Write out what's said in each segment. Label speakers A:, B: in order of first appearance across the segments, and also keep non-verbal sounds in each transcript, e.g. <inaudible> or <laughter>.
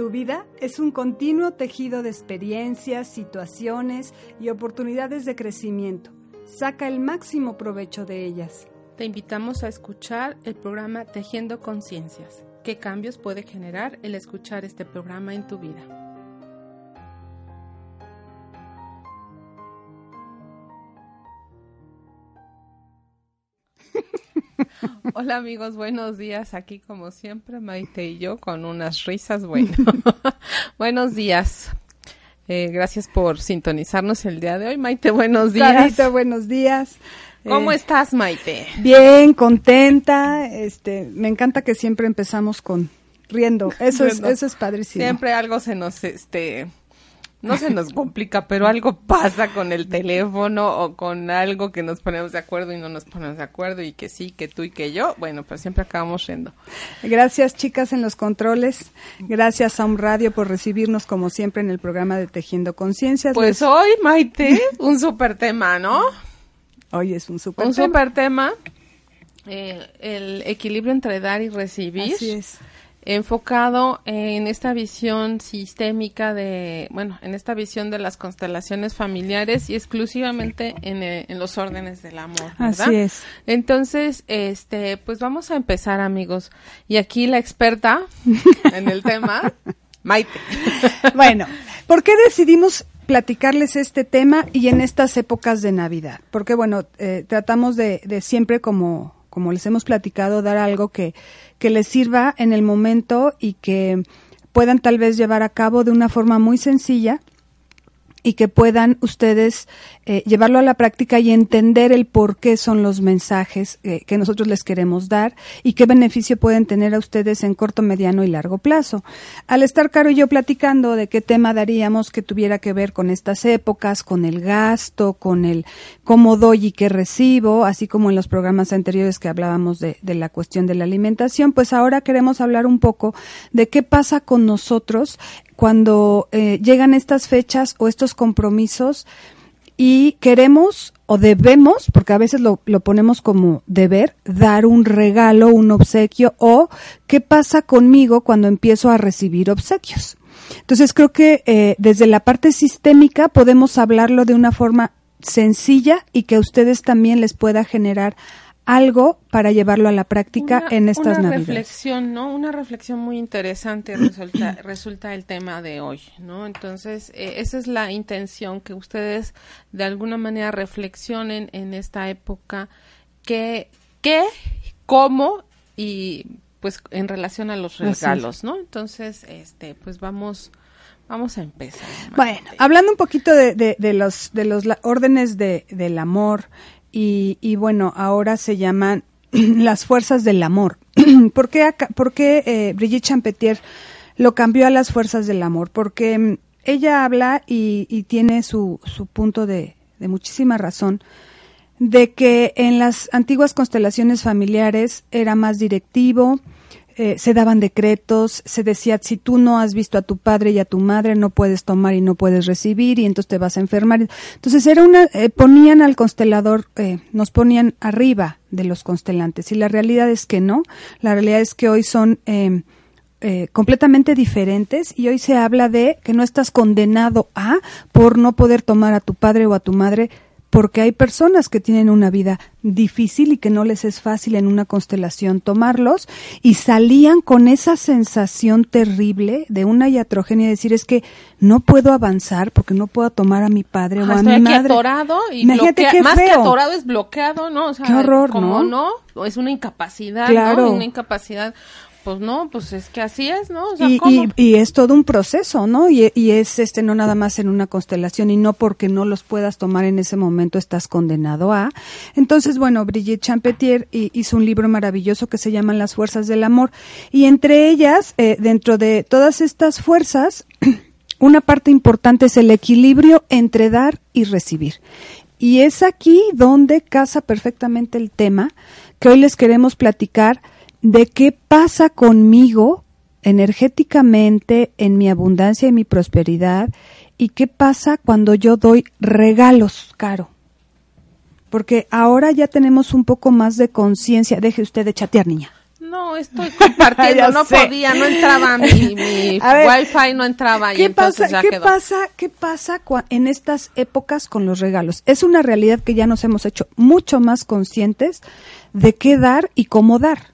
A: Tu vida es un continuo tejido de experiencias, situaciones y oportunidades de crecimiento. Saca el máximo provecho de ellas.
B: Te invitamos a escuchar el programa Tejiendo Conciencias. ¿Qué cambios puede generar el escuchar este programa en tu vida? Hola amigos, buenos días. Aquí como siempre Maite y yo con unas risas. Bueno, <laughs> buenos días. Eh, gracias por sintonizarnos el día de hoy. Maite, buenos días.
A: Carita, buenos días.
B: ¿Cómo
A: Eh,
B: estás, Maite?
A: Bien, contenta. Este, me encanta que siempre empezamos con riendo. Eso es, eso es padrísimo.
B: Siempre algo se nos, este, no se nos complica, pero algo pasa con el teléfono o con algo que nos ponemos de acuerdo y no nos ponemos de acuerdo y que sí, que tú y que yo. Bueno, pues siempre acabamos riendo.
A: Gracias, chicas, en los controles. Gracias a un radio por recibirnos como siempre en el programa de Tejiendo Conciencias.
B: Pues
A: Les-
B: hoy, Maite, un súper tema, ¿no?
A: hoy es un super
B: Un
A: tema.
B: súper tema. eh, el equilibrio entre dar y recibir.
A: Así es.
B: Enfocado en esta visión sistémica de, bueno, en esta visión de las constelaciones familiares y exclusivamente en, eh, en los órdenes del amor, ¿verdad?
A: Así es.
B: Entonces, este, pues vamos a empezar, amigos. Y aquí la experta <laughs> en el tema, Maite. <laughs>
A: Bueno, ¿por qué decidimos platicarles este tema y en estas épocas de Navidad? Porque, bueno, eh, tratamos de, de siempre, como, como les hemos platicado, dar algo que, que les sirva en el momento y que puedan tal vez llevar a cabo de una forma muy sencilla y que puedan ustedes eh, llevarlo a la práctica y entender el por qué son los mensajes eh, que nosotros les queremos dar y qué beneficio pueden tener a ustedes en corto, mediano y largo plazo. Al estar Caro y yo platicando de qué tema daríamos que tuviera que ver con estas épocas, con el gasto, con el cómo doy y qué recibo, así como en los programas anteriores que hablábamos de, de la cuestión de la alimentación, pues ahora queremos hablar un poco de qué pasa con nosotros cuando eh, llegan estas fechas o estos compromisos y queremos o debemos, porque a veces lo, lo ponemos como deber, dar un regalo, un obsequio, o qué pasa conmigo cuando empiezo a recibir obsequios. Entonces creo que eh, desde la parte sistémica podemos hablarlo de una forma sencilla y que a ustedes también les pueda generar algo para llevarlo a la práctica
B: Una-
A: en estas
B: una
A: navidades.
B: reflexión, ¿no? Una reflexión muy interesante resulta, <coughs> resulta el tema de hoy, ¿no? Entonces, eh, esa es la intención, que ustedes de alguna manera reflexionen en esta época qué, qué, cómo y pues en relación a los regalos, ¿no? Entonces, este, pues vamos, vamos a empezar.
A: Bueno, hablando un poquito de, de, de los, de los órdenes de, del amor y, y bueno, ahora se llaman <clears throat> las fuerzas del amor. <clears throat> ¿Por qué, por qué eh, Brigitte Champetier lo cambió a las fuerzas del amor? Porque mm, ella habla y, y tiene su, su punto de, de muchísima razón de que en las antiguas constelaciones familiares era más directivo, eh, se daban decretos, se decía, si tú no has visto a tu padre y a tu madre, no puedes tomar y no puedes recibir y entonces te vas a enfermar. Entonces era una, eh, ponían al constelador, eh, nos ponían arriba de los constelantes y la realidad es que no, la realidad es que hoy son... eh, eh, completamente diferentes y hoy se habla de que no estás condenado a por no poder tomar a tu padre o a tu madre porque hay personas que tienen una vida difícil y que no les es fácil en una constelación tomarlos y salían con esa sensación terrible de una iatrogenia de decir es que no puedo avanzar porque no puedo tomar a mi padre
B: Ajá,
A: o a mi madre.
B: atorado y bloquea-
A: qué
B: más que
A: feo.
B: atorado es bloqueado, ¿no? O sea,
A: Qué horror,
B: como
A: ¿no?
B: no, es una incapacidad,
A: Claro.
B: ¿no? Una incapacidad. Pues no, pues es que así es, ¿no? O sea,
A: y,
B: ¿cómo?
A: y, y es todo un proceso, ¿no? Y, y es este no nada más en una constelación y no porque no los puedas tomar en ese momento estás condenado a. Entonces, bueno, Brigitte Champetier hi- hizo un libro maravilloso que se llama Las fuerzas del amor y entre ellas, eh, dentro de todas estas fuerzas, <clears throat> una parte importante es el equilibrio entre dar y recibir. Y es aquí donde casa perfectamente el tema que hoy les queremos platicar de qué pasa conmigo energéticamente en mi abundancia y mi prosperidad y qué pasa cuando yo doy regalos, Caro. Porque ahora ya tenemos un poco más de conciencia. Deje usted de chatear, niña.
B: No, estoy compartiendo, <laughs> no podía, no entraba mi, mi <laughs> wifi, no entraba.
A: ¿Qué pasa, ¿qué pasa, qué pasa en estas épocas con los regalos? Es una realidad que ya nos hemos hecho mucho más conscientes de qué dar y cómo dar.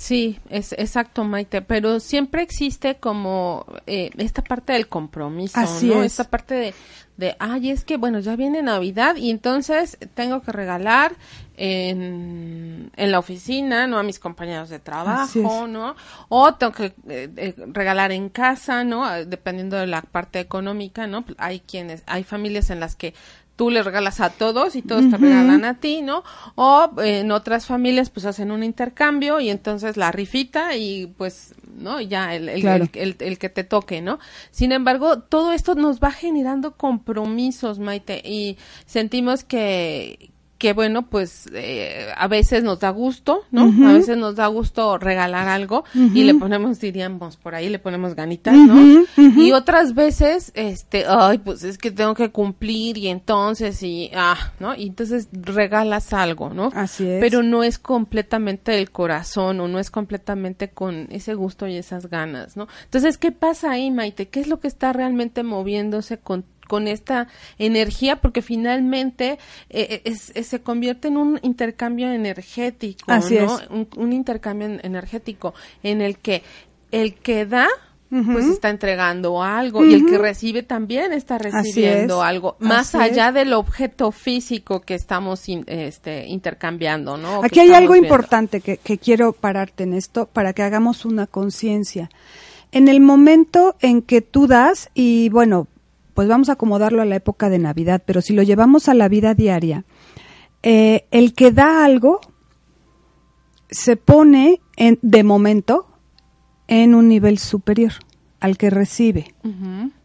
B: Sí, es exacto, Maite, pero siempre existe como eh, esta parte del compromiso, ¿no? Esta parte de, de, ay, es que, bueno, ya viene Navidad y entonces tengo que regalar en, en la oficina, ¿no? A mis compañeros de trabajo, ¿no? O tengo que eh, eh, regalar en casa, ¿no? Dependiendo de la parte económica, ¿no? Hay quienes, hay familias en las que tú le regalas a todos y todos te regalan a ti, ¿no? O en otras familias pues hacen un intercambio y entonces la rifita y pues, ¿no? Ya el, el, el, que te toque, ¿no? Sin embargo, todo esto nos va generando compromisos, Maite, y sentimos que, que bueno, pues eh, a veces nos da gusto, ¿no? A veces nos da gusto regalar algo y le ponemos, diríamos, por ahí le ponemos ganitas, ¿no? Y otras veces, este, ay, pues es que tengo que cumplir y entonces, y, ah, ¿no? Y entonces regalas algo, ¿no?
A: Así es.
B: Pero no es completamente el corazón o no es completamente con ese gusto y esas ganas, ¿no? Entonces, ¿qué pasa ahí, Maite? ¿Qué es lo que está realmente moviéndose con con esta energía porque finalmente eh, eh, se convierte en un intercambio energético, ¿no? Un, intercambio energético en el que el que da pues está entregando algo y el que recibe también está recibiendo algo más allá del objeto físico que estamos este, intercambiando, ¿no?
A: Aquí hay algo importante que, que quiero pararte en esto para que hagamos una conciencia. En el momento en que tú das, y bueno, pues vamos a acomodarlo a la época de Navidad, pero si lo llevamos a la vida diaria, eh, el que da algo se pone en, de momento en un nivel superior al que recibe.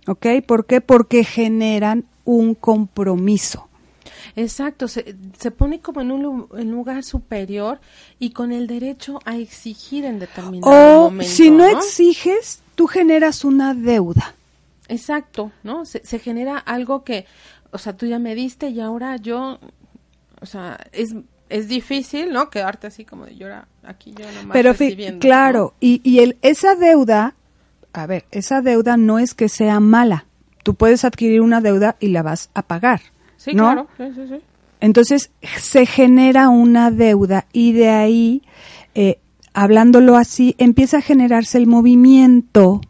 A: ¿Ok? ¿Por qué? Porque generan un compromiso.
B: Exacto, se, se pone como en un, lugar superior y con el derecho a exigir en determinado momento.
A: Si no exiges, tú generas una deuda.
B: Exacto, ¿no? Se, se, genera algo que, o sea, tú ya me diste y ahora yo, o sea, es, es difícil, ¿no? Quedarte así como de llorar aquí yo nomás
A: Pero claro, y, y el, esa deuda, a ver, esa deuda no es que sea mala. Tú puedes adquirir una deuda y la vas a pagar. Sí, claro. Sí, sí, sí. Entonces se genera una deuda y de ahí, eh, hablándolo así, empieza a generarse el movimiento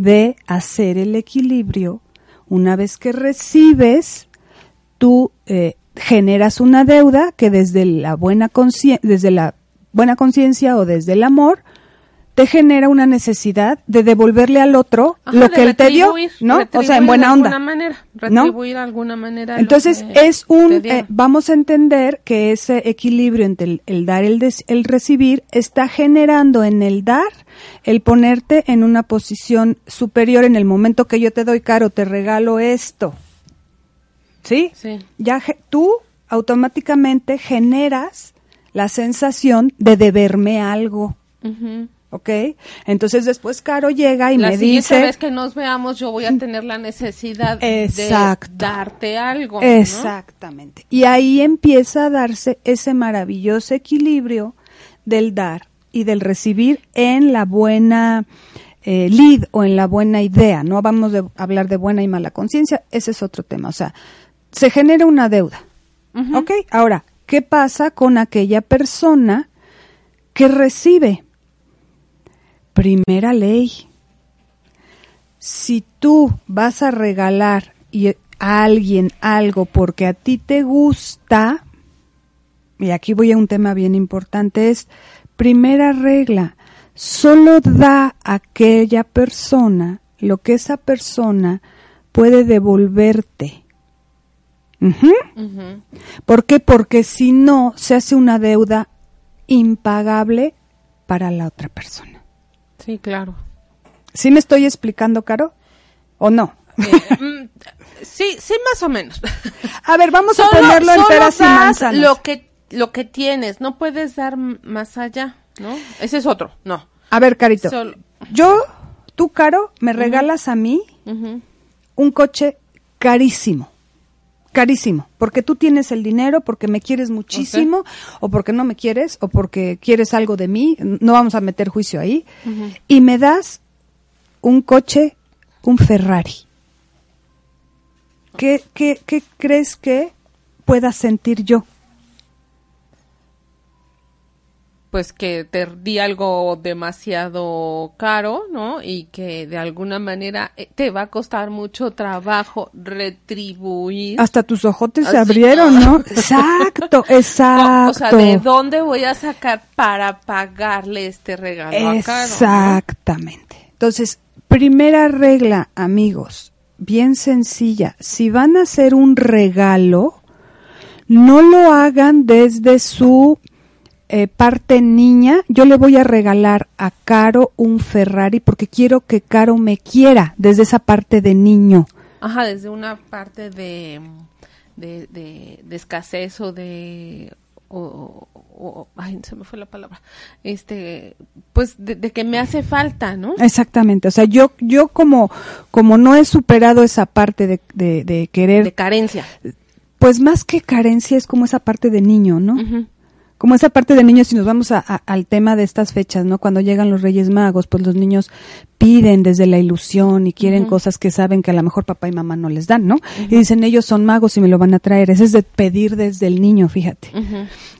A: de hacer el equilibrio. Una vez que recibes, tú eh, generas una deuda que desde la buena desde la buena conciencia o desde el amor te genera una necesidad de devolverle al otro lo que él te dio, ¿no? O sea, en buena onda.
B: Manera, retribuir de alguna manera.
A: Entonces es un, eh, vamos a entender que ese equilibrio entre el, dar y el, el recibir está generando en el dar el ponerte en una posición superior en el momento que yo te doy caro, te regalo esto. ¿Sí? Sí. Ya tú automáticamente generas la sensación de deberme algo. ¿Ok? Entonces después Caro llega y me dice...
B: La vez que nos veamos yo voy a tener la necesidad de darte algo.
A: Exactamente. Y ahí empieza a darse ese maravilloso equilibrio del dar y del recibir en la buena eh, lead o en la buena idea. No vamos a hablar de buena y mala conciencia, ese es otro tema. O sea, se genera una deuda. ¿Ok? Ahora, ¿qué pasa con aquella persona que recibe? Primera ley. Si tú vas a regalar a alguien algo porque a ti te gusta, y aquí voy a un tema bien importante, es primera regla, solo da a aquella persona lo que esa persona puede devolverte. ¿Por qué? Porque si no, se hace una deuda impagable para la otra persona.
B: Sí, claro.
A: ¿Sí me estoy explicando, Caro? ¿O no?
B: Eh, <laughs> mm, sí, sí, más o menos.
A: A ver, vamos a ponerlo en peras y manzanas.
B: Lo que lo que tienes, no puedes dar más allá, ¿no? Ese es otro, no.
A: A ver, Carito, yo, tú, Caro, me regalas a mí un coche carísimo, carísimo, porque tú tienes el dinero, porque me quieres muchísimo, o porque no me quieres, o porque quieres algo de mí, no vamos a meter juicio ahí, y me das un coche, un Ferrari. ¿Qué, qué, qué crees que pueda sentir yo?
B: Pues que te di algo demasiado caro, ¿no? Y que de alguna manera eh, te va a costar mucho trabajo retribuir.
A: Hasta tus ojotes se abrieron, ¿no? <laughs> Exacto, exacto.
B: O, sea, ¿de dónde voy a sacar para pagarle este regalo
A: Exactamente. Entonces, primera regla, amigos, bien sencilla. Si van a hacer un regalo, no lo hagan desde su eh, parte niña, yo le voy a regalar a Caro un Ferrari porque quiero que Caro me quiera desde esa parte de niño.
B: Ajá, desde una parte de, de, de, escasez o de... O, ay, se me fue la palabra. Este, pues de, que me hace falta, ¿no?
A: Exactamente. O sea, yo, yo como, como no he superado esa parte de, de, querer.
B: De carencia.
A: Pues más que carencia es como esa parte de niño, ¿no? Como esa parte de niños, si nos vamos al tema de estas fechas, ¿no? Cuando llegan los Reyes Magos, pues los niños piden desde la ilusión y quieren cosas que saben que a lo mejor papá y mamá no les dan, ¿no? Y dicen, ellos son magos y me lo van a traer. Ese es de pedir desde el niño, fíjate.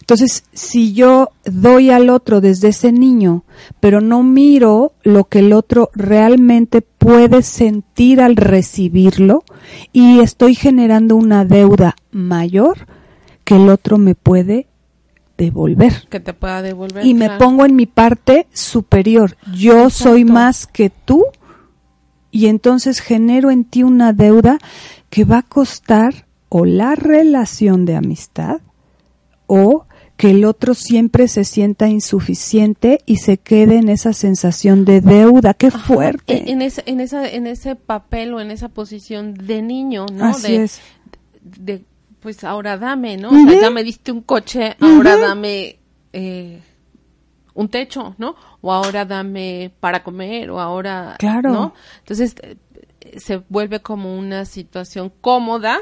A: Entonces, si yo doy al otro desde ese niño, pero no miro lo que el otro realmente puede sentir al recibirlo y estoy generando una deuda mayor que el otro me puede devolver.
B: Que te pueda devolver.
A: Y me pongo en mi parte superior. Yo soy más que tú y entonces genero en ti una deuda que va a costar o la relación de amistad o que el otro siempre se sienta insuficiente y se quede en esa sensación de deuda. ¡Qué fuerte!
B: En, ese, en, esa, en ese papel o en esa posición de niño, ¿no? Así
A: es.
B: De, pues ahora dame, ¿no? O sea, ya me diste un coche, ahora dame eh, un techo, ¿no? O ahora dame para comer, o ahora,
A: claro.
B: ¿no? Entonces se vuelve como una situación cómoda,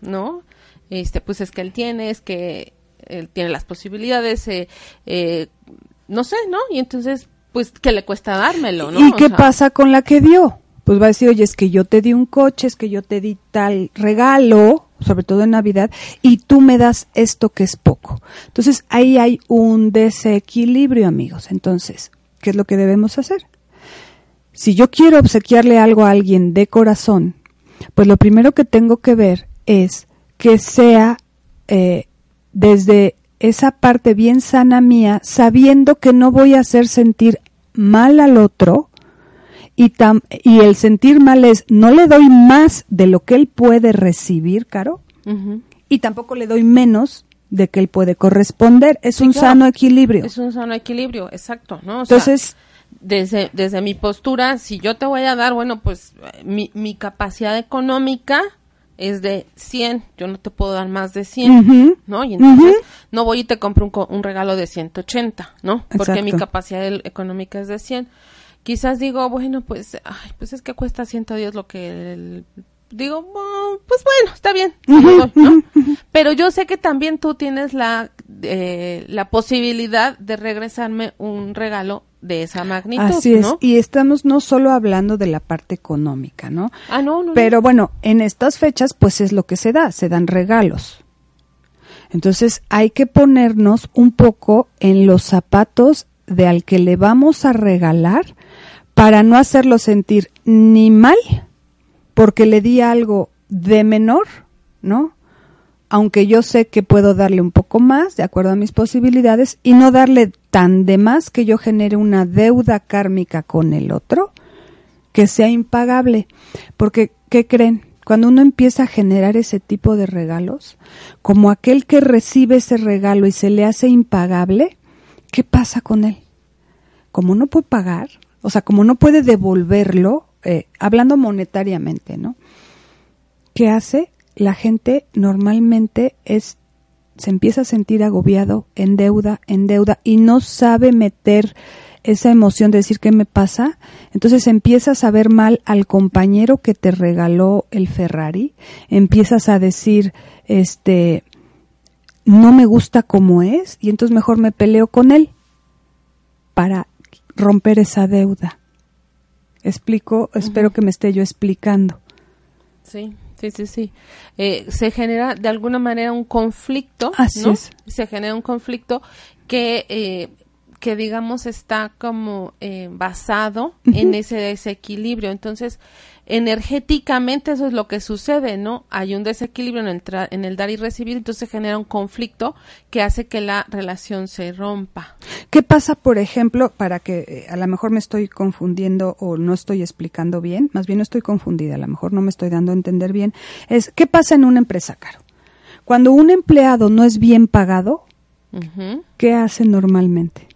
B: ¿no? Este, pues es que él tiene, es que él tiene las posibilidades, eh, eh no sé, ¿no? Y entonces, pues, ¿qué le cuesta dármelo, no?
A: ¿Y qué pasa con la que dio? Pues va a decir, oye, es que yo te di un coche, es que yo te di tal regalo, sobre todo en Navidad, y tú me das esto que es poco. Entonces ahí hay un desequilibrio, amigos. Entonces, ¿qué es lo que debemos hacer? Si yo quiero obsequiarle algo a alguien de corazón, pues lo primero que tengo que ver es que sea eh, desde esa parte bien sana mía, sabiendo que no voy a hacer sentir mal al otro, y, y el sentir mal es, no le doy más de lo que él puede recibir, Caro, y tampoco le doy menos de que él puede corresponder. Es un sano equilibrio.
B: Es un sano equilibrio, exacto, ¿no?
A: Entonces,
B: desde, desde mi postura, si yo te voy a dar, bueno, pues mi, mi capacidad económica es de 100, yo no te puedo dar más de 100, ¿no? Y entonces no voy y te compro un, un regalo de 180, ¿no? Porque mi capacidad económica es de 100 quizás digo, bueno, pues, ay, pues es que cuesta 110 lo que digo, pues bueno, está bien, <laughs> ¿no? Pero yo sé que también tú tienes la, eh, la posibilidad de regresarme un regalo de esa magnitud.
A: Así es, y estamos no solo hablando de la parte económica, ¿no?
B: Ah, no, no.
A: Pero bueno, en estas fechas, pues es lo que se da, se dan regalos. Entonces hay que ponernos un poco en los zapatos de al que le vamos a regalar para no hacerlo sentir ni mal porque le di algo de menor, ¿no? Aunque yo sé que puedo darle un poco más de acuerdo a mis posibilidades y no darle tan de más que yo genere una deuda kármica con el otro que sea impagable. Porque, ¿qué creen? Cuando uno empieza a generar ese tipo de regalos, como aquel que recibe ese regalo y se le hace impagable, ¿qué pasa con él? Como no puede pagar, o sea, como no puede devolverlo, eh, hablando monetariamente, ¿no? ¿Qué hace? La gente normalmente es, se empieza a sentir agobiado, en deuda, en deuda, y no sabe meter esa emoción de decir qué me pasa, entonces empiezas a ver mal al compañero que te regaló el Ferrari, empiezas a decir, este, no me gusta como es y entonces mejor me peleo con él para romper esa deuda. Explico, espero que me esté yo explicando.
B: Sí. Sí, sí, sí. Eh, se genera de alguna manera un conflicto,
A: Así es.
B: Se genera un conflicto que, eh, que digamos, está como eh, basado en ese desequilibrio. Entonces, energéticamente eso es lo que sucede, ¿no? Hay un desequilibrio en el, en el dar y recibir, entonces genera un conflicto que hace que la relación se rompa.
A: ¿Qué pasa, por ejemplo, para que eh, a lo mejor me estoy confundiendo o no estoy explicando bien, más bien no estoy confundida, a lo mejor no me estoy dando a entender bien, es qué pasa en una empresa, Caro? Cuando un empleado no es bien pagado, ¿qué hace normalmente?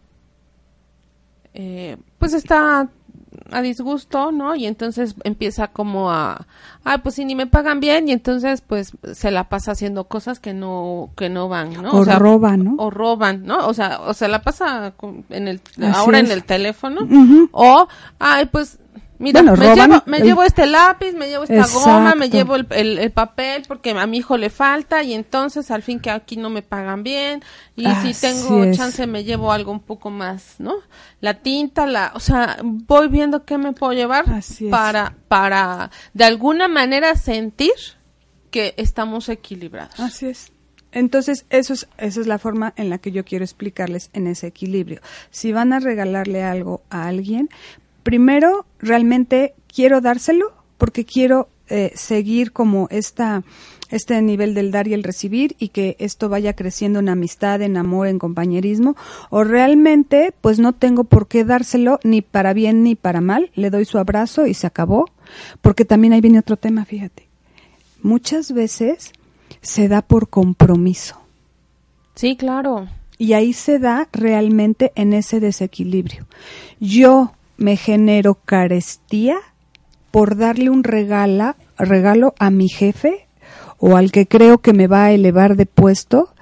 B: Eh, pues está a disgusto, ¿no? Y entonces empieza como a, ah, pues si ni me pagan bien y entonces pues se la pasa haciendo cosas que no que no van, ¿no?
A: O, roban, ¿no?
B: O roban, ¿no? O sea, o se la pasa en el ahora en el teléfono o ay, pues Mira, me, llevo, este lápiz, me llevo esta goma, me llevo el, papel porque a mi hijo le falta y entonces al fin que aquí no me pagan bien y si tengo chance me llevo algo un poco más, ¿no? La tinta, la, o sea, voy viendo qué me puedo llevar para, para de alguna manera sentir que estamos equilibrados.
A: Así es. Entonces, eso es, esa es la forma en la que yo quiero explicarles en ese equilibrio. Si van a regalarle algo a alguien, primero realmente quiero dárselo porque quiero eh, seguir como esta este nivel del dar y el recibir y que esto vaya creciendo en amistad, en amor, en compañerismo, o realmente pues no tengo por qué dárselo ni para bien ni para mal, le doy su abrazo y se acabó, porque también ahí viene otro tema, fíjate. Muchas veces se da por compromiso.
B: Sí, claro.
A: Y ahí se da realmente en ese desequilibrio. Yo me genero carestía por darle un regala, regalo a mi jefe o al que creo que me va a elevar de puesto.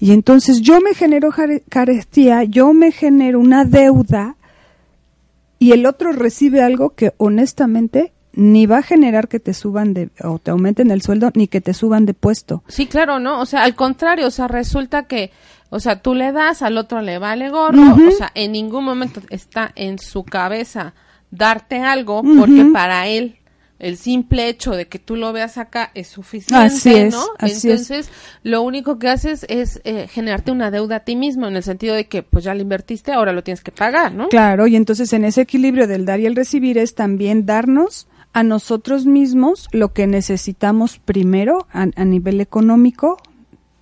A: Y entonces yo me genero carestía, yo me genero una deuda y el otro recibe algo que honestamente ni va a generar que te suban de o te aumenten el sueldo ni que te suban de puesto.
B: Sí, claro, ¿no? O sea, al contrario, o sea, resulta que o sea, tú le das, al otro le vale gorro, o sea, en ningún momento está en su cabeza darte algo porque para él el simple hecho de que tú lo veas acá es suficiente, ¿no? Entonces, lo único que haces es eh, generarte una deuda a ti mismo en el sentido de que pues ya lo invertiste, ahora lo tienes que pagar, ¿no?
A: Claro, y entonces en ese equilibrio del dar y el recibir es también darnos a nosotros mismos lo que necesitamos primero a nivel económico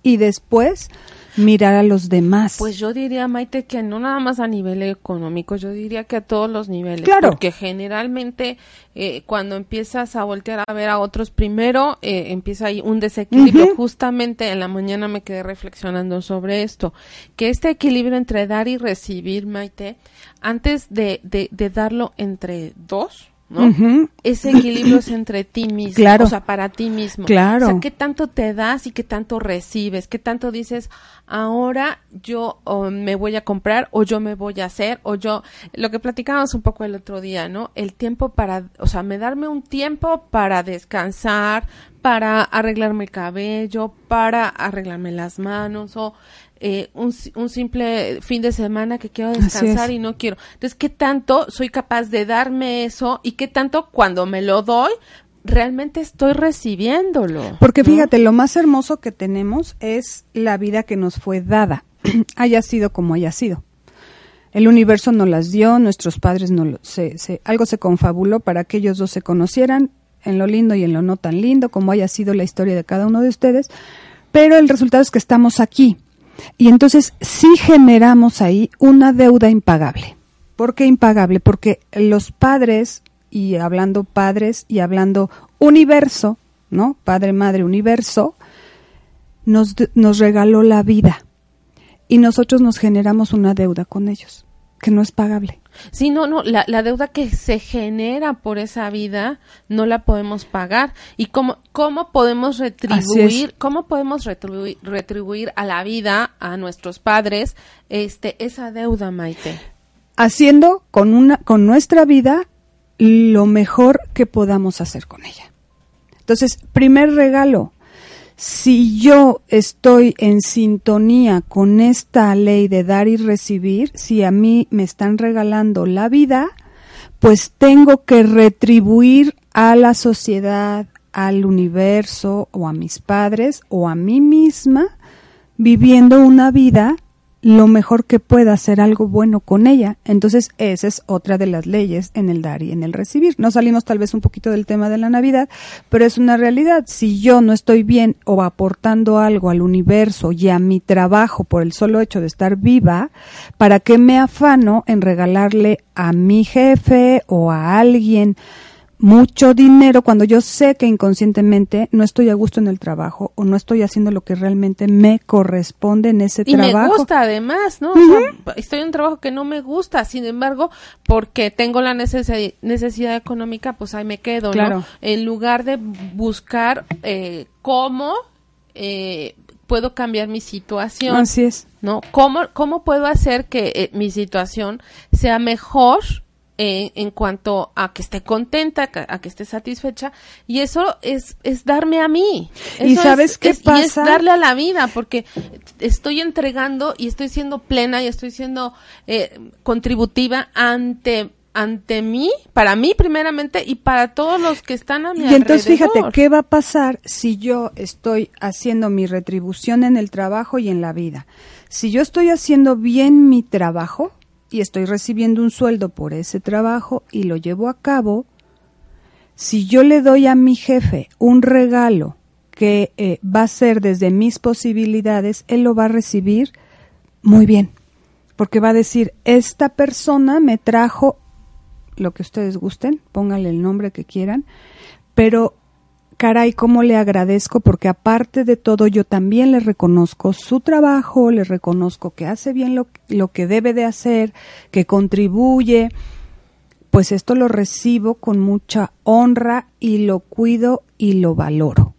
A: y después mirar a los demás.
B: Pues yo diría, Maite, que no nada más a nivel económico, yo diría que a todos los niveles. Claro. Porque generalmente eh, cuando empiezas a voltear a ver a otros, primero eh, empieza ahí un desequilibrio. Justamente en la mañana me quedé reflexionando sobre esto, que este equilibrio entre dar y recibir, Maite, antes de, de, de darlo entre dos, ¿no? Ese equilibrio es entre ti mismo, claro. o sea, para ti mismo.
A: Claro.
B: O sea, qué tanto te das y qué tanto recibes, qué tanto dices, ahora yo me voy a comprar o yo me voy a hacer o yo, lo que platicábamos un poco el otro día, ¿no? El tiempo para, o sea, me darme un tiempo para descansar, para arreglarme el cabello, para arreglarme las manos o eh, un, un, simple fin de semana que quiero descansar y no quiero. Entonces, ¿qué tanto soy capaz de darme eso y qué tanto cuando me lo doy realmente estoy recibiéndolo?
A: Porque fíjate, lo más hermoso que tenemos es la vida que nos fue dada, <clears throat> haya sido como haya sido. El universo nos las dio, nuestros padres no se, se, algo se confabuló para que ellos dos se conocieran en lo lindo y en lo no tan lindo, como haya sido la historia de cada uno de ustedes, pero el resultado es que estamos aquí y entonces sí generamos ahí una deuda impagable. ¿Por qué impagable? Porque los padres, y hablando padres y hablando universo, ¿no? Padre, madre, universo, nos, nos regaló la vida. Y nosotros nos generamos una deuda con ellos, que no es pagable.
B: Sí, no, no, la, la, deuda que se genera por esa vida no la podemos pagar. ¿Y cómo, cómo podemos retribuir, cómo podemos retribuir, retribuir a la vida, a nuestros padres, este, esa deuda, Maite?
A: haciendo con una con nuestra vida lo mejor que podamos hacer con ella. Entonces, primer regalo, si yo estoy en sintonía con esta ley de dar y recibir, si a mí me están regalando la vida, pues tengo que retribuir a la sociedad, al universo o a mis padres o a mí misma viviendo una vida lo mejor que pueda hacer algo bueno con ella. Entonces, esa es otra de las leyes en el dar y en el recibir. No salimos tal vez un poquito del tema de la Navidad, pero es una realidad. Si yo no estoy bien o aportando algo al universo y a mi trabajo por el solo hecho de estar viva, ¿para qué me afano en regalarle a mi jefe o a alguien mucho dinero cuando yo sé que inconscientemente no estoy a gusto en el trabajo o no estoy haciendo lo que realmente me corresponde en ese trabajo.
B: Y me gusta además, ¿no? estoy en un trabajo que no me gusta, sin embargo, porque tengo la necesidad económica, pues ahí me quedo, ¿no? En lugar de buscar eh, cómo eh, puedo cambiar mi situación.
A: Así es.
B: ¿No? ¿Cómo, cómo puedo hacer que eh, mi situación sea mejor? En cuanto a que esté contenta, a que esté satisfecha, y eso es, es darme a mí.
A: ¿Y sabes qué pasa?
B: Y es darle a la vida, porque estoy entregando y estoy siendo plena y estoy siendo eh, contributiva ante ante mí, para mí primeramente y para todos los que están a mi
A: y entonces fíjate, ¿qué va a pasar si yo estoy haciendo mi retribución en el trabajo y en la vida? Si yo estoy haciendo bien mi trabajo, y estoy recibiendo un sueldo por ese trabajo y lo llevo a cabo, si yo le doy a mi jefe un regalo que eh, va a ser desde mis posibilidades, él lo va a recibir muy bien, porque va a decir, esta persona me trajo lo que ustedes gusten, pónganle el nombre que quieran, pero caray, cómo le agradezco porque aparte de todo yo también le reconozco su trabajo, le reconozco que hace bien lo, lo que debe de hacer, que contribuye, pues esto lo recibo con mucha honra y lo cuido y lo valoro.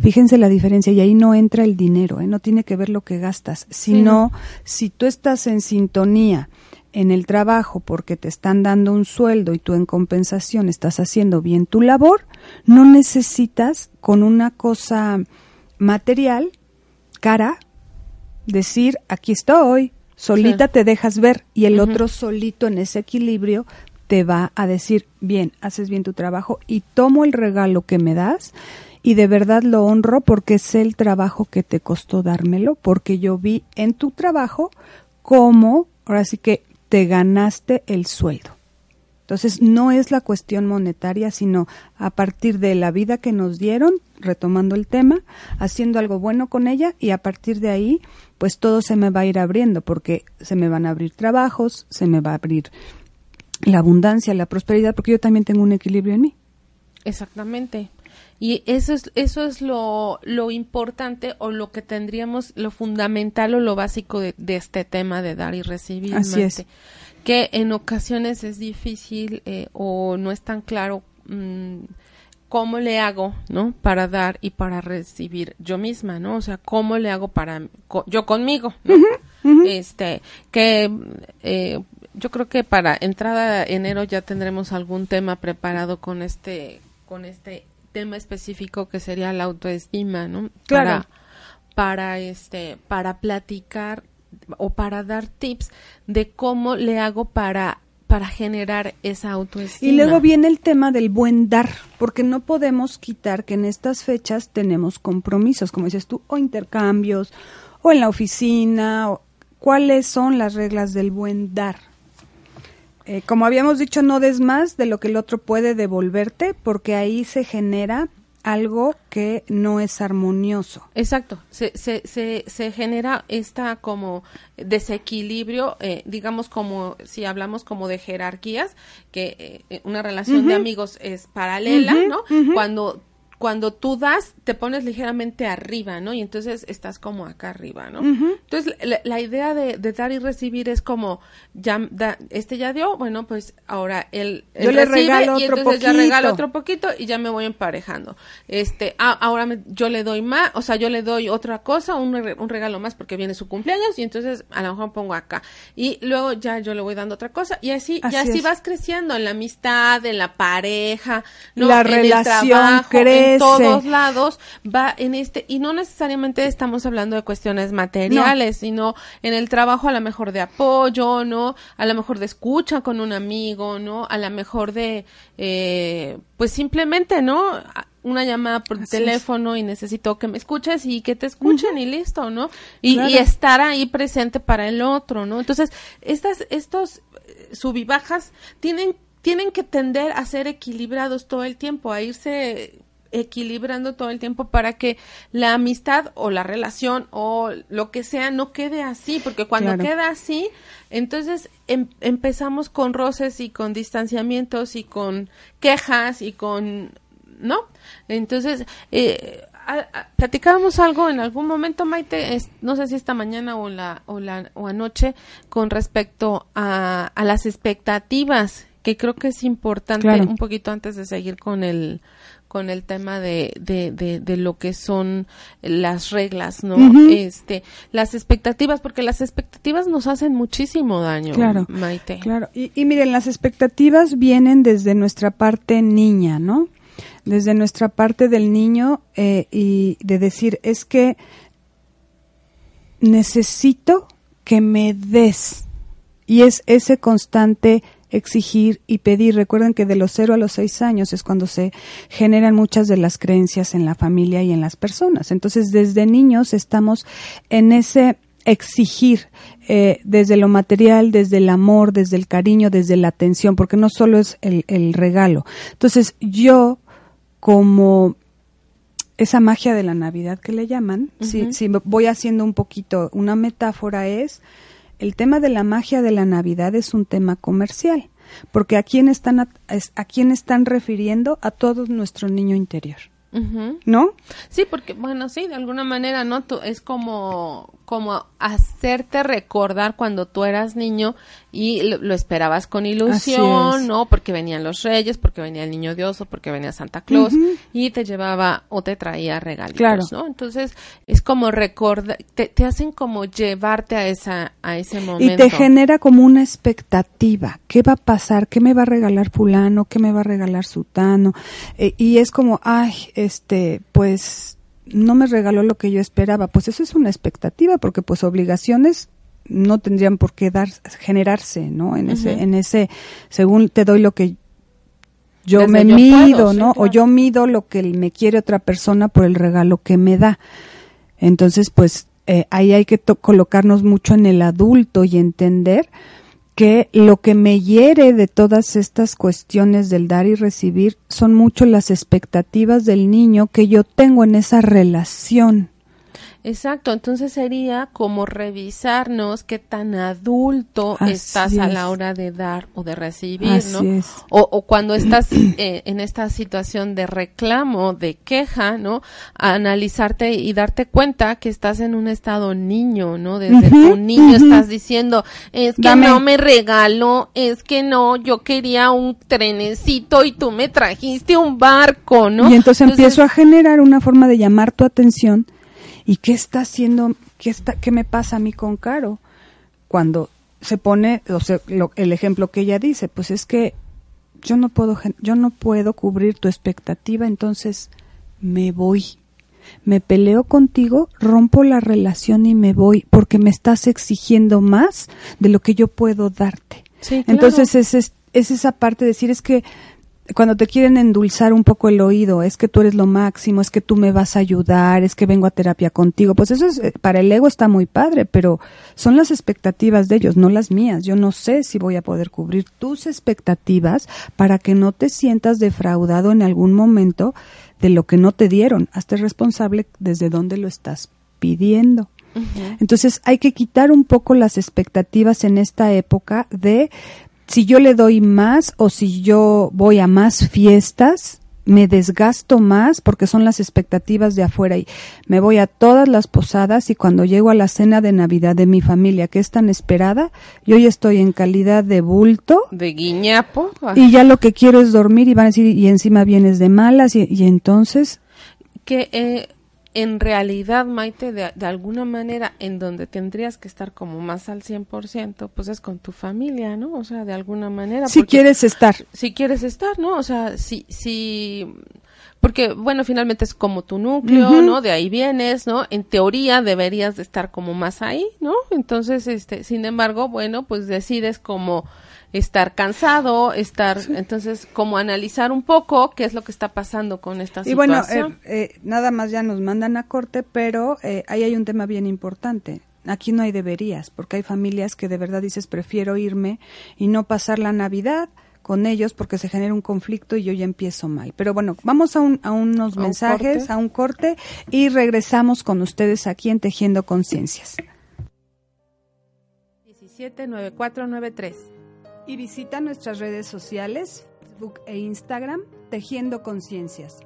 A: Fíjense la diferencia y ahí no entra el dinero, ¿eh? no tiene que ver lo que gastas, sino si tú estás en sintonía en el trabajo porque te están dando un sueldo y tú en compensación estás haciendo bien tu labor, no necesitas con una cosa material, cara, decir, aquí estoy, solita te dejas ver y el otro solito en ese equilibrio te va a decir, bien, haces bien tu trabajo y tomo el regalo que me das y de verdad lo honro porque sé el trabajo que te costó dármelo, porque yo vi en tu trabajo cómo, ahora sí que te ganaste el sueldo. Entonces, no es la cuestión monetaria, sino a partir de la vida que nos dieron, retomando el tema, haciendo algo bueno con ella y a partir de ahí, pues todo se me va a ir abriendo, porque se me van a abrir trabajos, se me va a abrir la abundancia, la prosperidad, porque yo también tengo un equilibrio en mí.
B: Exactamente. Y eso es, eso es lo, lo importante o lo que tendríamos, lo fundamental o lo básico de, este tema de dar y recibir.
A: Así es.
B: Que en ocasiones es difícil eh, o no es tan claro mm, cómo le hago, ¿no? Para dar y para recibir yo misma, ¿no? O sea, cómo le hago para, yo conmigo, ¿no? Este, que eh, yo creo que para entrada enero ya tendremos algún tema preparado con este, con este tema específico que sería la autoestima, ¿no?
A: Claro.
B: Para, para este, para platicar o para dar tips de cómo le hago para para generar esa autoestima.
A: Y luego viene el tema del buen dar, porque no podemos quitar que en estas fechas tenemos compromisos, como dices tú, o intercambios, o en la oficina, o, ¿cuáles son las reglas del buen dar? Eh, como habíamos dicho, no des más de lo que el otro puede devolverte, porque ahí se genera algo que no es armonioso.
B: Exacto, se, se, se, se genera esta como desequilibrio, eh, digamos como si hablamos como de jerarquías, que eh, una relación de amigos es paralela, ¿no? Cuando cuando tú das, te pones ligeramente arriba, ¿no? Y entonces estás como acá arriba, ¿no? Entonces, la, idea de, dar y recibir es como, ya, este ya dio, bueno, pues ahora él,
A: Yo le regalo
B: y
A: otro
B: entonces
A: poquito.
B: ya regalo otro poquito y ya me voy emparejando. Este, ah, ahora yo le doy más, o sea, yo le doy otra cosa, un, un regalo más porque viene su cumpleaños y entonces a lo mejor pongo acá. Y luego ya yo le voy dando otra cosa y así, y así vas creciendo en la amistad, en la pareja, ¿no?
A: la
B: en
A: relación
B: el trabajo,
A: crece.
B: en todos lados va en este y no necesariamente estamos hablando de cuestiones materiales, sino en el trabajo a lo mejor de apoyo, ¿no? A lo mejor de escucha con un amigo, ¿no? A lo mejor de eh, pues simplemente, ¿no? una llamada por teléfono y necesito que me escuches y que te escuchen y listo, ¿no? Y, y, estar ahí presente para el otro, ¿no? Entonces, estas, estos eh, subibajas tienen, tienen que tender a ser equilibrados todo el tiempo, a irse equilibrando todo el tiempo para que la amistad o la relación o lo que sea no quede así, porque cuando queda así, entonces em, empezamos con roces y con distanciamientos y con quejas y con ¿no? Entonces, eh, platicábamos algo en algún momento, Maite, no sé si esta mañana o la, o la o anoche, con respecto a, a las expectativas, que creo que es importante un poquito antes de seguir con el con el tema de, de, de, lo que son las reglas, ¿no? Este, las expectativas, porque las expectativas nos hacen muchísimo daño,
A: claro,
B: Maite.
A: Claro, y, y miren, las expectativas vienen desde nuestra parte niña, ¿no? desde nuestra parte del niño eh, y de decir, es que necesito que me des. Y es ese constante exigir y pedir. Recuerden que de los cero a los seis años es cuando se generan muchas de las creencias en la familia y en las personas. Entonces, desde niños estamos en ese exigir eh, desde lo material, desde el amor, desde el cariño, desde la atención, porque no solo es el, el regalo. Entonces, yo como esa magia de la Navidad que le llaman, si, voy haciendo un poquito, una metáfora es, el tema de la magia de la Navidad es un tema comercial, porque a quién están, a, a quién están refiriendo a todo nuestro niño interior. ¿No?
B: Sí, porque, bueno, sí, de alguna manera, ¿no? es como, como hacerte recordar cuando tú eras niño y lo, esperabas con ilusión, ¿no? Porque venían los reyes, porque venía el niño Dios o porque venía Santa Claus y te llevaba o te traía regalos, claro. ¿no? Entonces, es como recordar, te, te, hacen como llevarte a esa, a ese momento.
A: Y te genera como una expectativa. ¿Qué va a pasar? ¿Qué me va a regalar fulano? ¿Qué me va a regalar sutano? Eh, y es como, ay, este, pues no me regaló lo que yo esperaba. Pues eso es una expectativa, porque pues obligaciones no tendrían por qué dar, generarse, ¿no? En ese, en ese, según te doy lo que yo me mido, ¿no? O yo mido lo que me quiere otra persona por el regalo que me da. Entonces, pues eh, ahí hay que colocarnos mucho en el adulto y entender que lo que me hiere de todas estas cuestiones del dar y recibir son mucho las expectativas del niño que yo tengo en esa relación.
B: Exacto, entonces sería como revisarnos qué tan adulto estás a la hora de dar o de recibir, ¿no? O, cuando estás eh, en esta situación de reclamo, de queja, ¿no? analizarte y darte cuenta que estás en un estado niño, ¿no? Desde tu niño estás diciendo, es que no me regaló, es que no, yo quería un trenecito y tú me trajiste un barco, ¿no?
A: Y entonces empiezo a generar una forma de llamar tu atención ¿Y qué está haciendo, qué, está, qué me pasa a mí con Caro? Cuando se pone, o sea, el ejemplo que ella dice, pues es que yo no puedo, yo no puedo cubrir tu expectativa, entonces me voy. Me peleo contigo, rompo la relación y me voy porque me estás exigiendo más de lo que yo puedo darte. Entonces es, es, es esa parte de decir, es que cuando te quieren endulzar un poco el oído, es que tú eres lo máximo, es que tú me vas a ayudar, es que vengo a terapia contigo, pues eso es, eh, para el ego está muy padre, pero son las expectativas de ellos, no las mías. Yo no sé si voy a poder cubrir tus expectativas para que no te sientas defraudado en algún momento de lo que no te dieron. Hazte responsable desde dónde lo estás pidiendo. Entonces hay que quitar un poco las expectativas en esta época de si yo le doy más o si yo voy a más fiestas, me desgasto más porque son las expectativas de afuera y me voy a todas las posadas y cuando llego a la cena de Navidad de mi familia que es tan esperada, yo ya estoy en calidad de bulto.
B: De guiñapo.
A: Y ya lo que quiero es dormir y van a decir, y encima vienes de malas y, y entonces...
B: Que eh, en realidad, Maite, de, de, alguna manera, en donde tendrías que estar como más al 100%, pues es con tu familia, ¿no? O sea, de alguna manera.
A: Si quieres estar.
B: Si quieres estar, ¿no? O sea, si, si, porque, bueno, finalmente es como tu núcleo, uh -huh. ¿no? De ahí vienes, ¿no? En teoría deberías de estar como más ahí, ¿no? Entonces, este, sin embargo, bueno, pues decides como estar cansado, estar, sí. entonces, como analizar un poco qué es lo que está pasando con esta
A: y
B: situación.
A: Y bueno, eh, eh, nada más ya nos mandan a corte, pero eh, ahí hay un tema bien importante. Aquí no hay deberías, porque hay familias que de verdad dices, prefiero irme y no pasar la Navidad con ellos porque se genera un conflicto y yo ya empiezo mal. Pero bueno, vamos a, un, a unos ¿A mensajes, un a un corte y regresamos con ustedes aquí en Tejiendo Conciencias.
B: 179493
A: y visita nuestras redes sociales, Facebook e Instagram, Tejiendo Conciencias.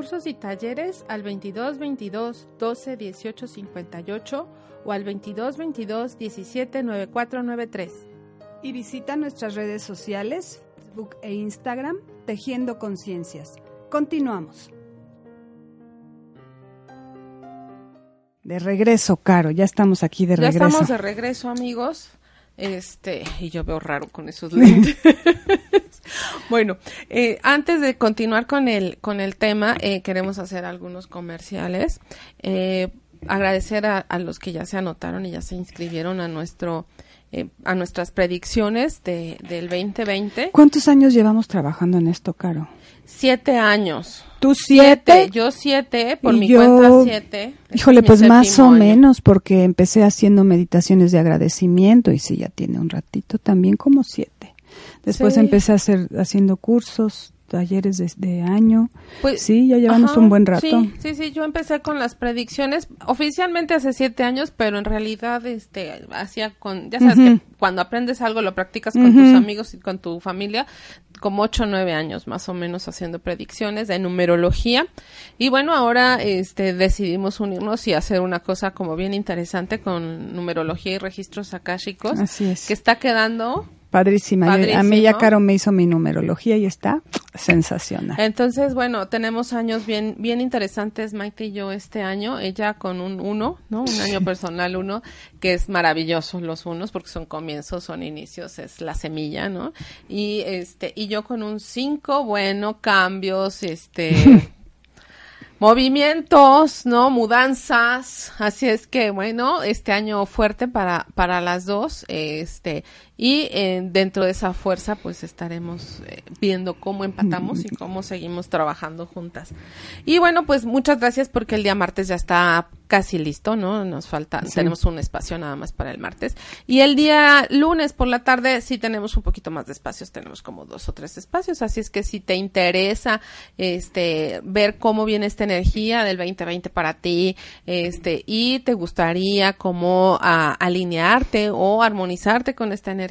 B: Cursos y talleres al 22 22 12 18 58 o al 22 22 17 9493.
A: Y visita nuestras redes sociales, Facebook e Instagram, Tejiendo Conciencias. Continuamos. De regreso, Caro, ya estamos aquí de regreso.
B: Ya estamos de regreso, amigos. Este, y yo veo raro con esos lentes. <laughs> bueno, eh, antes de continuar con el, con el tema, eh, queremos hacer algunos comerciales. Eh, agradecer a, a, los que ya se anotaron y ya se inscribieron a nuestro a nuestras predicciones de, del 2020.
A: ¿Cuántos años llevamos trabajando en esto, Caro?
B: Siete años.
A: ¿Tú siete?
B: siete yo siete, por
A: y
B: mi
A: yo,
B: cuenta siete.
A: Híjole, pues más o año. menos, porque empecé haciendo meditaciones de agradecimiento y sí, ya tiene un ratito también como siete. Después sí. empecé a hacer haciendo cursos, talleres de, de año. Pues, sí, ya llevamos ajá, un buen rato.
B: Sí, sí, sí, yo empecé con las predicciones oficialmente hace siete años, pero en realidad este hacía con, ya sabes uh -huh. que cuando aprendes algo lo practicas con uh -huh. tus amigos y con tu familia, como ocho o nueve años más o menos haciendo predicciones de numerología. Y bueno, ahora este decidimos unirnos y hacer una cosa como bien interesante con numerología y registros akáshicos.
A: Así es.
B: Que está quedando
A: Padrísima.
B: Padrísimo.
A: A mí ya Caro me hizo mi numerología y está sensacional.
B: Entonces, bueno, tenemos años bien bien interesantes, Maite y yo, este año. Ella con un uno, ¿no? Un año personal uno, que es maravilloso los unos, porque son comienzos, son inicios, es la semilla, ¿no? Y este, y yo con un cinco, bueno, cambios, este... <laughs> movimientos, ¿no? Mudanzas. Así es que, bueno, este año fuerte para, para las dos. Este, y eh, dentro de esa fuerza pues estaremos eh, viendo cómo empatamos y cómo seguimos trabajando juntas. Y bueno, pues muchas gracias porque el día martes ya está casi listo, ¿no? Nos falta, tenemos un espacio nada más para el martes. Y el día lunes por la tarde sí tenemos un poquito más de espacios, tenemos como dos o tres espacios, así es que si te interesa este ver cómo viene esta energía del 2020 para ti, este y te gustaría como alinearte o armonizarte con esta energía,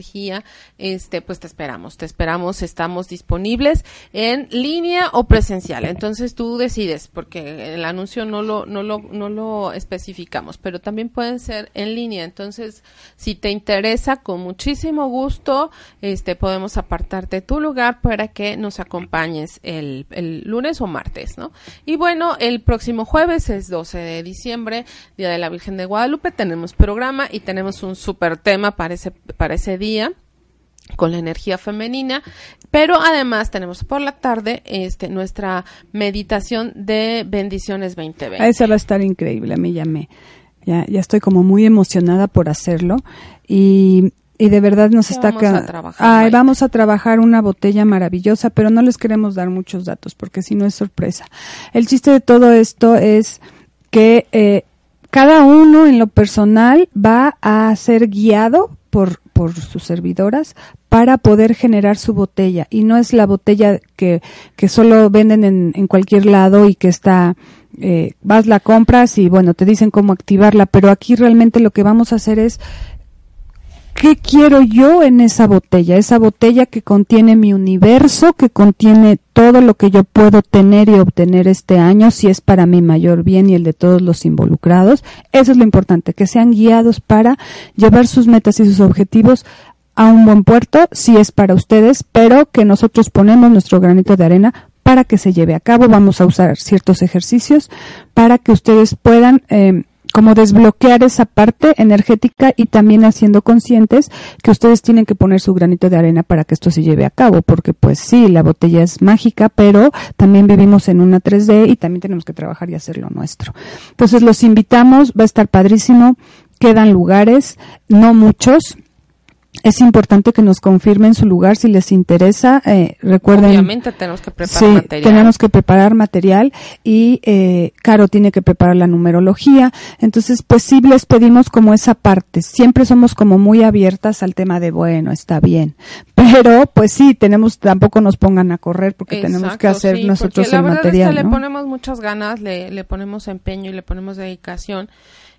B: este pues te esperamos, te esperamos, estamos disponibles en línea o presencial. Entonces tú decides porque el anuncio no lo no lo no lo especificamos, pero también pueden ser en línea. Entonces, si te interesa, con muchísimo gusto, este, podemos apartarte tu lugar para que nos acompañes el, el lunes o martes, ¿no? Y bueno, el próximo jueves es 12 de diciembre, Día de la Virgen de Guadalupe, tenemos programa y tenemos un super tema para ese, para ese día con la energía femenina, pero además tenemos por la tarde este nuestra meditación de bendiciones 2020.
A: Esa va a estar increíble, a mí ya me ya, ya estoy como muy emocionada por hacerlo y, y de verdad nos está
B: vamos a
A: Ay, vamos a trabajar una botella maravillosa, pero no les queremos dar muchos datos porque si no es sorpresa. El chiste de todo esto es que eh, cada uno en lo personal va a ser guiado por, por sus servidoras para poder generar su botella. Y no es la botella que, que solo venden en, en cualquier lado y que está, eh, vas, la compras y bueno, te dicen cómo activarla, pero aquí realmente lo que vamos a hacer es ¿qué quiero yo en esa botella? Esa botella que contiene mi universo, que contiene todo lo que yo puedo tener y obtener este año, si es para mi mayor bien y el de todos los involucrados. Eso es lo importante, que sean guiados para llevar sus metas y sus objetivos a un buen puerto, si es para ustedes, pero que nosotros ponemos nuestro granito de arena para que se lleve a cabo. Vamos a usar ciertos ejercicios para que ustedes puedan eh, como desbloquear esa parte energética y también haciendo conscientes que ustedes tienen que poner su granito de arena para que esto se lleve a cabo, porque pues sí, la botella es mágica, pero también vivimos en una 3D y también tenemos que trabajar y hacerlo nuestro. Entonces los invitamos, va a estar padrísimo, quedan lugares, no muchos, es importante que nos confirmen su lugar si les interesa. Eh, recuerden.
B: Obviamente tenemos que preparar material.
A: Tenemos que preparar material y eh, Caro tiene que preparar la numerología. Entonces, pues sí les pedimos como esa parte. Siempre somos como muy abiertas al tema de bueno, está bien. <laughs> Pero, pues sí, tenemos, tampoco nos pongan a correr porque tenemos que hacer nosotros el material.
B: le ponemos muchas ganas, le, le ponemos empeño y le ponemos dedicación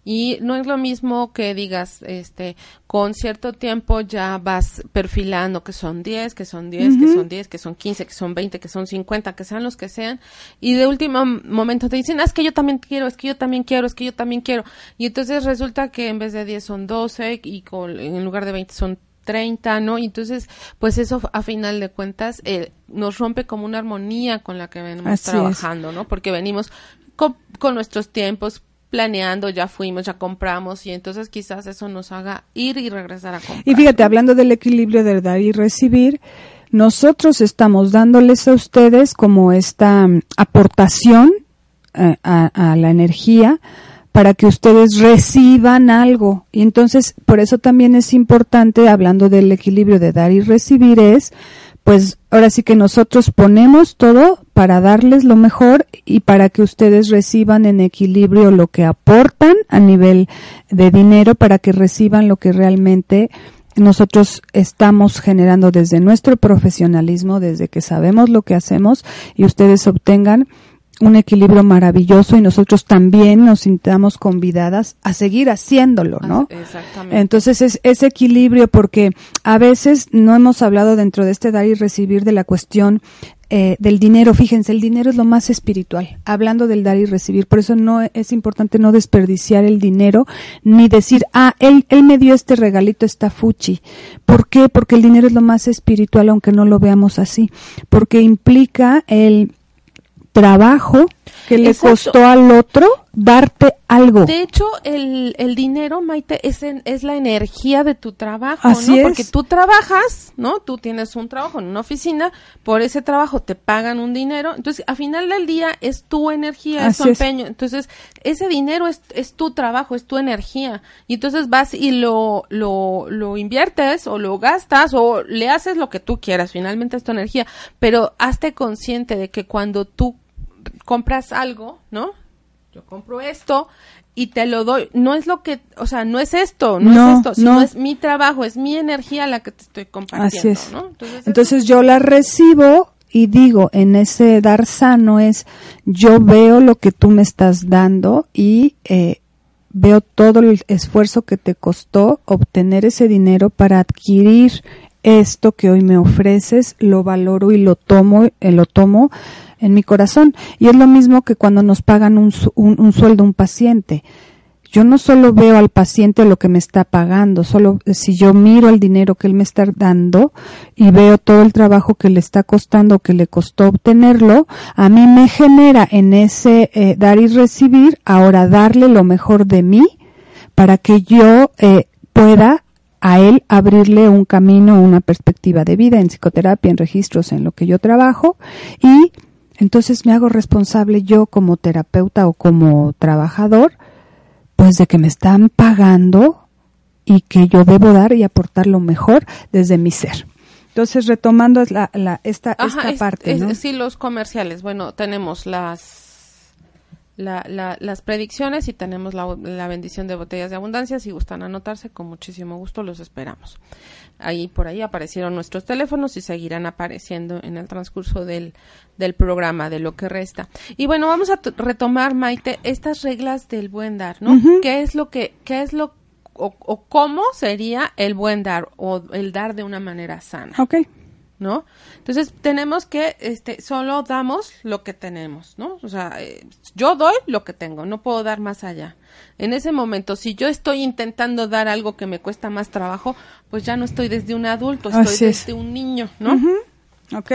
B: y no es lo mismo que digas, este, con cierto tiempo ya vas perfilando que son 10, que son 10, que son 10, que son 15, que son 20, que son 50, que sean los que sean, y de último momento te dicen, ah, es que yo también quiero, es que yo también quiero, es que yo también quiero, y entonces resulta que en vez de 10 son 12 y con, en lugar de 20 son 30, ¿no? Y entonces, pues eso a final de cuentas eh, nos rompe como una armonía con la que venimos trabajando, ¿no? Porque venimos con, con, nuestros tiempos, planeando, ya fuimos, ya compramos y entonces quizás eso nos haga ir y regresar a comprar.
A: Y fíjate, hablando del equilibrio de dar y recibir, nosotros estamos dándoles a ustedes como esta mm, aportación eh, a, la energía para que ustedes reciban algo. Y entonces, por eso también es importante, hablando del equilibrio de dar y recibir, es pues ahora sí que nosotros ponemos todo para darles lo mejor y para que ustedes reciban en equilibrio lo que aportan a nivel de dinero para que reciban lo que realmente nosotros estamos generando desde nuestro profesionalismo, desde que sabemos lo que hacemos y ustedes obtengan un equilibrio maravilloso y nosotros también nos sintamos convidadas a seguir haciéndolo, ¿no?
B: Exactamente.
A: Entonces es ese equilibrio porque a veces no hemos hablado dentro de este dar y recibir de la cuestión eh, del dinero. Fíjense, el dinero es lo más espiritual, hablando del dar y recibir. Por eso no es importante no desperdiciar el dinero ni decir, ah, él, él me dio este regalito, está fuchi. ¿Por qué? Porque el dinero es lo más espiritual, aunque no lo veamos así. Porque implica el trabajo que le costó al otro darte algo.
B: De hecho, el, el dinero, Maite, es, es la energía de tu trabajo,
A: Así
B: ¿no?
A: es.
B: Porque tú trabajas, ¿no? Tú tienes un trabajo en una oficina, por ese trabajo te pagan un dinero, entonces a final del día es tu energía, es tu
A: es.
B: empeño, entonces ese dinero es, es tu trabajo, es tu energía, y entonces vas y lo, lo, lo inviertes o lo gastas o le haces lo que tú quieras, finalmente es tu energía, pero hazte consciente de que cuando tú compras algo, ¿no? Yo compro esto y te lo doy. No es lo que, o sea, no es esto, no,
A: No,
B: es esto, sino
A: no.
B: es mi trabajo, es mi energía la que te estoy compartiendo,
A: Así es.
B: ¿no? Entonces,
A: Entonces yo la recibo y digo, en ese dar sano es, yo veo lo que tú me estás dando y eh, veo todo el esfuerzo que te costó obtener ese dinero para adquirir esto que hoy me ofreces, lo valoro y lo tomo, eh, lo tomo en mi corazón. Y es lo mismo que cuando nos pagan un, un, un sueldo un paciente. Yo no solo veo al paciente lo que me está pagando, solo si yo miro el dinero que él me está dando y veo todo el trabajo que le está costando, que le costó obtenerlo, a mí me genera en ese eh, dar y recibir, ahora darle lo mejor de mí para que yo eh, pueda a él abrirle un camino, una perspectiva de vida en psicoterapia, en registros, en lo que yo trabajo y entonces me hago responsable yo como terapeuta o como trabajador, pues de que me están pagando y que yo debo dar y aportar lo mejor desde mi ser. Entonces, retomando la, la, esta,
B: Ajá,
A: esta
B: es-
A: parte,
B: es-
A: ¿no?
B: Sí, los comerciales. Bueno, tenemos las la- la- las predicciones y tenemos la, la bendición de botellas de abundancia. Si gustan anotarse, con muchísimo gusto los esperamos. Ahí por ahí aparecieron nuestros teléfonos y seguirán apareciendo en el transcurso del, del programa, de lo que resta. Y bueno, vamos a retomar, Maite, estas reglas del buen dar, ¿no? ¿Qué es lo que, qué es lo o, o cómo sería el buen dar o el dar de una manera sana?
A: Ok.
B: ¿No? Entonces tenemos que, este, solo damos lo que tenemos, ¿no? O sea, eh, yo doy lo que tengo, no puedo dar más allá. En ese momento, si yo estoy intentando dar algo que me cuesta más trabajo, pues ya no estoy desde un adulto, estoy
A: Así es.
B: desde un niño, ¿no?
A: Ujú. Ok.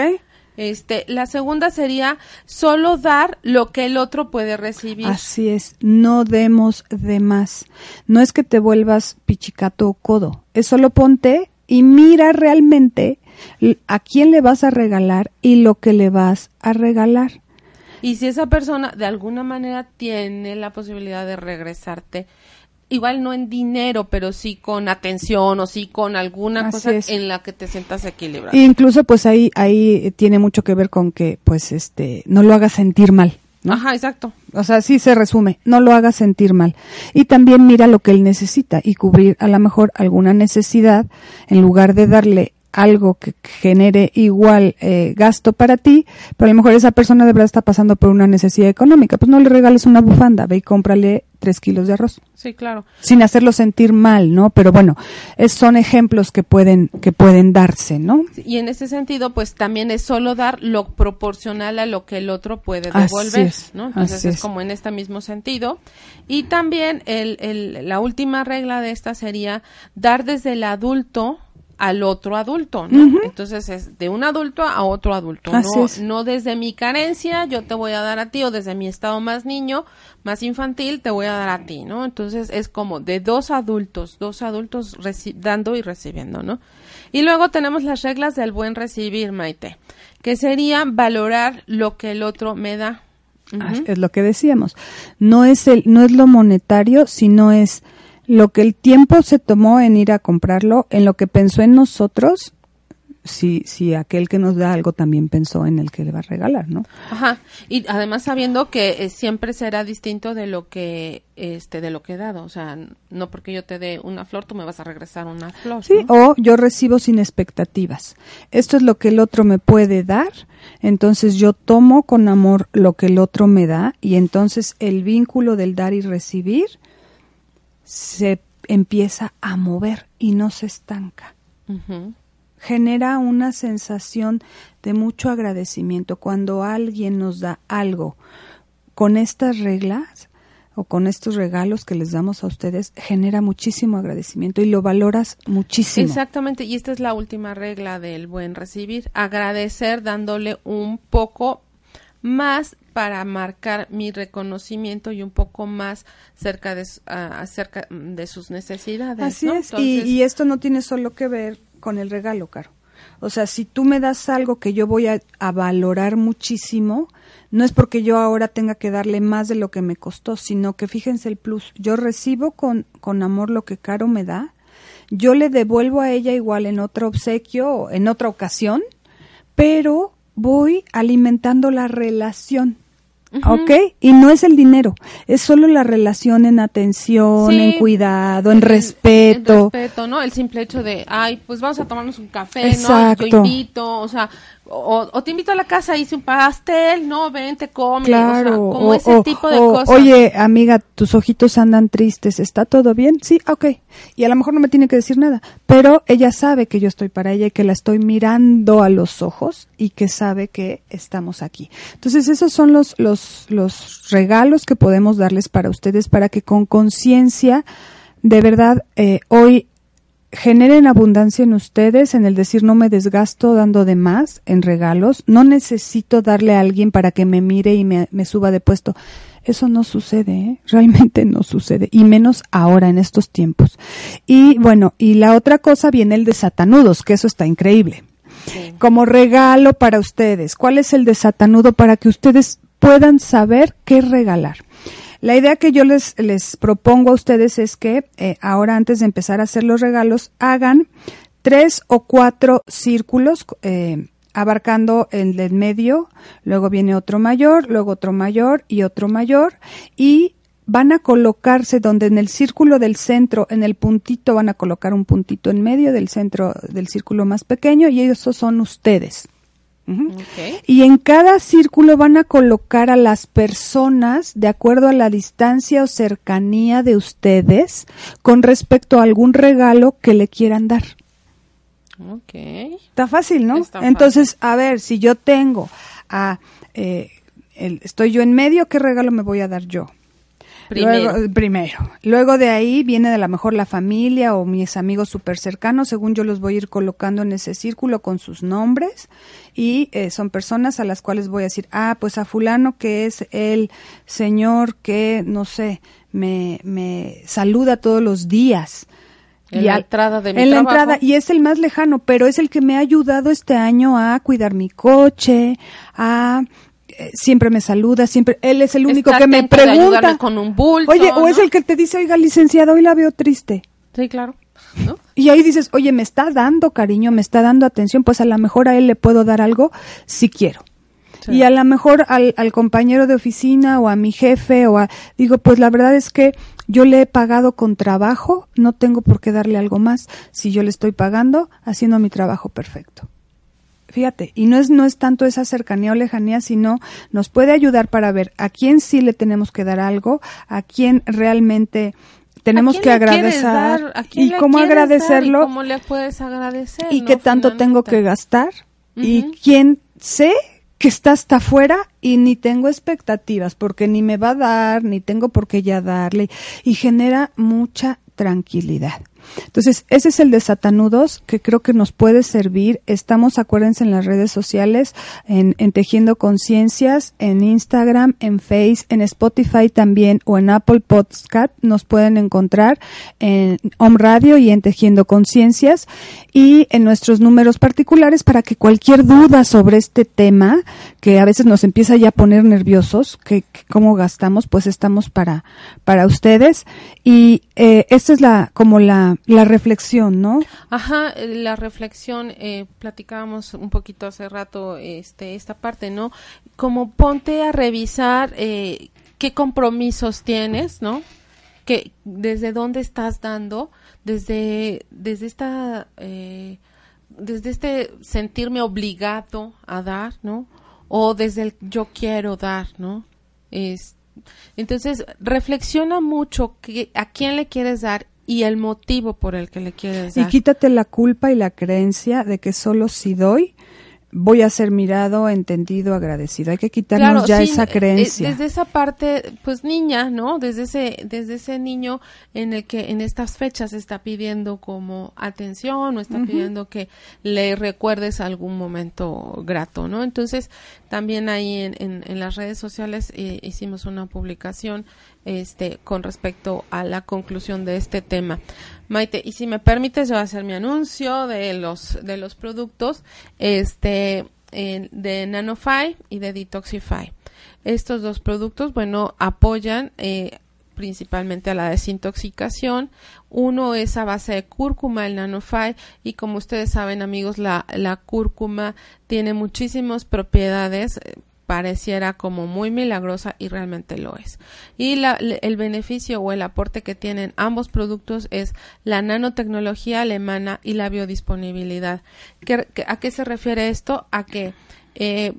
B: Este, la segunda sería solo dar lo que el otro puede recibir.
A: Así es, no demos de más. No es que te vuelvas pichicato o codo, es solo ponte y mira realmente a quién le vas a regalar y lo que le vas a regalar.
B: Y si esa persona de alguna manera tiene la posibilidad de regresarte, igual no en dinero, pero sí con atención o sí con alguna
A: Así
B: cosa
A: es.
B: en la que te sientas equilibrado.
A: Incluso pues ahí ahí tiene mucho que ver con que pues este no lo hagas sentir mal, ¿no?
B: Ajá, exacto.
A: O sea, sí se resume, no lo hagas sentir mal. Y también mira lo que él necesita y cubrir a lo mejor alguna necesidad en lugar de darle algo que genere igual eh, gasto para ti, pero a lo mejor esa persona de verdad está pasando por una necesidad económica. Pues no le regales una bufanda, ve y cómprale tres kilos de arroz
B: Sí, claro.
A: sin hacerlo sentir mal, ¿no? Pero bueno, es, son ejemplos que pueden que pueden darse, ¿no?
B: Y en ese sentido, pues también es solo dar lo proporcional a lo que el otro puede
A: Así
B: devolver,
A: es,
B: ¿no? Entonces
A: así
B: es
A: es.
B: como en este mismo sentido. Y también el, el, la última regla de esta sería dar desde el adulto al otro adulto, ¿no? Entonces es de un adulto a otro adulto,
A: Así
B: no,
A: es.
B: no desde mi carencia yo te voy a dar a ti o desde mi estado más niño, más infantil te voy a dar a ti, ¿no? Entonces es como de dos adultos, dos adultos dando y recibiendo, ¿no? Y luego tenemos las reglas del buen recibir, Maite, que serían valorar lo que el otro me da.
A: Ah. Es lo que decíamos. No es el, no es lo monetario, sino es lo que el tiempo se tomó en ir a comprarlo, en lo que pensó en nosotros, si, si aquel que nos da algo también pensó en el que le va a regalar, ¿no?
B: Ajá. Y además sabiendo que eh, siempre será distinto de lo que este de lo que he dado, o sea, no porque yo te dé una flor tú me vas a regresar una flor.
A: Sí,
B: ¿no?
A: o yo recibo sin expectativas. Esto es lo que el otro me puede dar, entonces yo tomo con amor lo que el otro me da y entonces el vínculo del dar y recibir se empieza a mover y no se estanca. Genera una sensación de mucho agradecimiento cuando alguien nos da algo con estas reglas o con estos regalos que les damos a ustedes genera muchísimo agradecimiento y lo valoras muchísimo.
B: Exactamente, y esta es la última regla del buen recibir, agradecer dándole un poco más para marcar mi reconocimiento y un poco más cerca de, acerca de sus necesidades.
A: Así es, y, y, esto no tiene solo que ver con el regalo, Caro. O sea, si tú me das algo que yo voy a, a, valorar muchísimo, no es porque yo ahora tenga que darle más de lo que me costó, sino que fíjense el plus, yo recibo con, con amor lo que Caro me da, yo le devuelvo a ella igual en otro obsequio, en otra ocasión, pero voy alimentando la relación. ¿Ok? Y no es el dinero, es solo la relación en atención, en cuidado, en, respeto.
B: En respeto, ¿no? El simple hecho de, ay, pues vamos a tomarnos un café, Exacto. ¿no? Yo invito, o sea, o, te invito a la casa, hice un pastel, no, vente, come, claro, como ese tipo de cosas.
A: Oye, amiga, tus ojitos andan tristes, ¿está todo bien? Sí, ok. Y a lo mejor no me tiene que decir nada, pero ella sabe que yo estoy para ella y que la estoy mirando a los ojos y que sabe que estamos aquí. Entonces, esos son los, los, los regalos que podemos darles para ustedes para que con conciencia, de verdad, eh, hoy generen abundancia en ustedes, en el decir no me desgasto dando de más en regalos, no necesito darle a alguien para que me mire y me, suba de puesto. Eso no sucede, ¿eh? <laughs> realmente no sucede, y menos ahora en estos tiempos. Y bueno, y la otra cosa viene el de satanudos, que eso está increíble. Como regalo para ustedes, ¿cuál es el de satanudo para que ustedes puedan saber qué regalar? La idea que yo les, propongo a ustedes es que eh, ahora antes de empezar a hacer los regalos hagan tres o cuatro círculos eh, abarcando el del medio, luego viene otro mayor, luego otro mayor y otro mayor y van a colocarse donde en el círculo del centro, en el puntito van a colocar un puntito en medio del centro del círculo más pequeño y esos son ustedes. Y en cada círculo van a colocar a las personas de acuerdo a la distancia o cercanía de ustedes con respecto a algún regalo que le quieran dar.
B: Ok.
A: Está fácil, ¿no? Entonces, a ver, si yo tengo a, eh, estoy yo en medio, ¿qué regalo me voy a dar yo?
B: Primero.
A: Luego, primero. Luego de ahí viene de la mejor la familia o mis amigos súper cercanos, según yo los voy a ir colocando en ese círculo con sus nombres y eh, son personas a las cuales voy a decir, ah, pues a fulano que es el señor que, no sé, me, me saluda todos los días.
B: En y la entrada de mi
A: En la entrada, y es el más lejano, pero es el que me ha ayudado este año a cuidar mi coche, a siempre me saluda, siempre, él es el único que me pregunta.
B: con un bulto,
A: oye, o es el que te dice, oiga, licenciado, hoy la veo triste.
B: Sí, claro.
A: Y ahí dices, oye, me está dando cariño, me está dando atención, pues a lo mejor a él le puedo dar algo si quiero. Y a lo mejor al, al, compañero de oficina o a mi jefe o a, digo, pues la verdad es que yo le he pagado con trabajo, no tengo por qué darle algo más si yo le estoy pagando haciendo mi trabajo perfecto. Fíjate, y no es, no es tanto esa cercanía o lejanía, sino nos puede ayudar para ver a quién sí le tenemos que dar algo, a quién realmente tenemos que agradecer y cómo agradecerlo
B: y cómo le puedes agradecer
A: y qué tanto tengo que gastar y quién sé que está hasta afuera y ni tengo expectativas porque ni me va a dar ni tengo por qué ya darle. Y genera mucha tranquilidad. Entonces, ese es el de Satanudos que creo que nos puede servir. Estamos, acuérdense, en las redes sociales, en, Tejiendo Conciencias, en Instagram, en Face, en Spotify también o en Apple Podcast. Nos pueden encontrar en Home Radio y en Tejiendo Conciencias y en nuestros números particulares para que cualquier duda sobre este tema, que a veces nos empieza ya a poner nerviosos, que, cómo gastamos, pues estamos para, para ustedes. Y eh, esta es la, como la, la, reflexión, ¿no?
B: Ajá, la reflexión, eh, platicábamos un poquito hace rato este, esta parte, ¿no? Como ponte a revisar eh, qué compromisos tienes, ¿no? Que, desde dónde estás dando, desde, desde esta, eh, desde este sentirme obligado a dar, ¿no? O desde el yo quiero dar, ¿no? Es, entonces, reflexiona mucho que, a quién le quieres dar y el motivo por el que le quieres dar.
A: Y quítate la culpa y la creencia de que solo si doy voy a ser mirado, entendido, agradecido. Hay que quitarnos ya esa eh, creencia.
B: desde esa parte, pues niña, ¿no? Desde ese, desde ese niño en el que en estas fechas está pidiendo como atención o está pidiendo que le recuerdes algún momento grato, ¿no? Entonces, también ahí en, en, las redes sociales eh, hicimos una publicación este, con respecto a la conclusión de este tema. Maite, y si me permites, yo voy a hacer mi anuncio de los, de los productos este, de Nanofy y de Detoxify. Estos dos productos, bueno, apoyan eh, principalmente a la desintoxicación. Uno es a base de cúrcuma, el Nanofy, y como ustedes saben, amigos, la, la cúrcuma tiene muchísimas propiedades eh, pareciera como muy milagrosa y realmente lo es. Y la, el beneficio o el aporte que tienen ambos productos es la nanotecnología alemana y la biodisponibilidad. a qué se refiere esto? A que eh,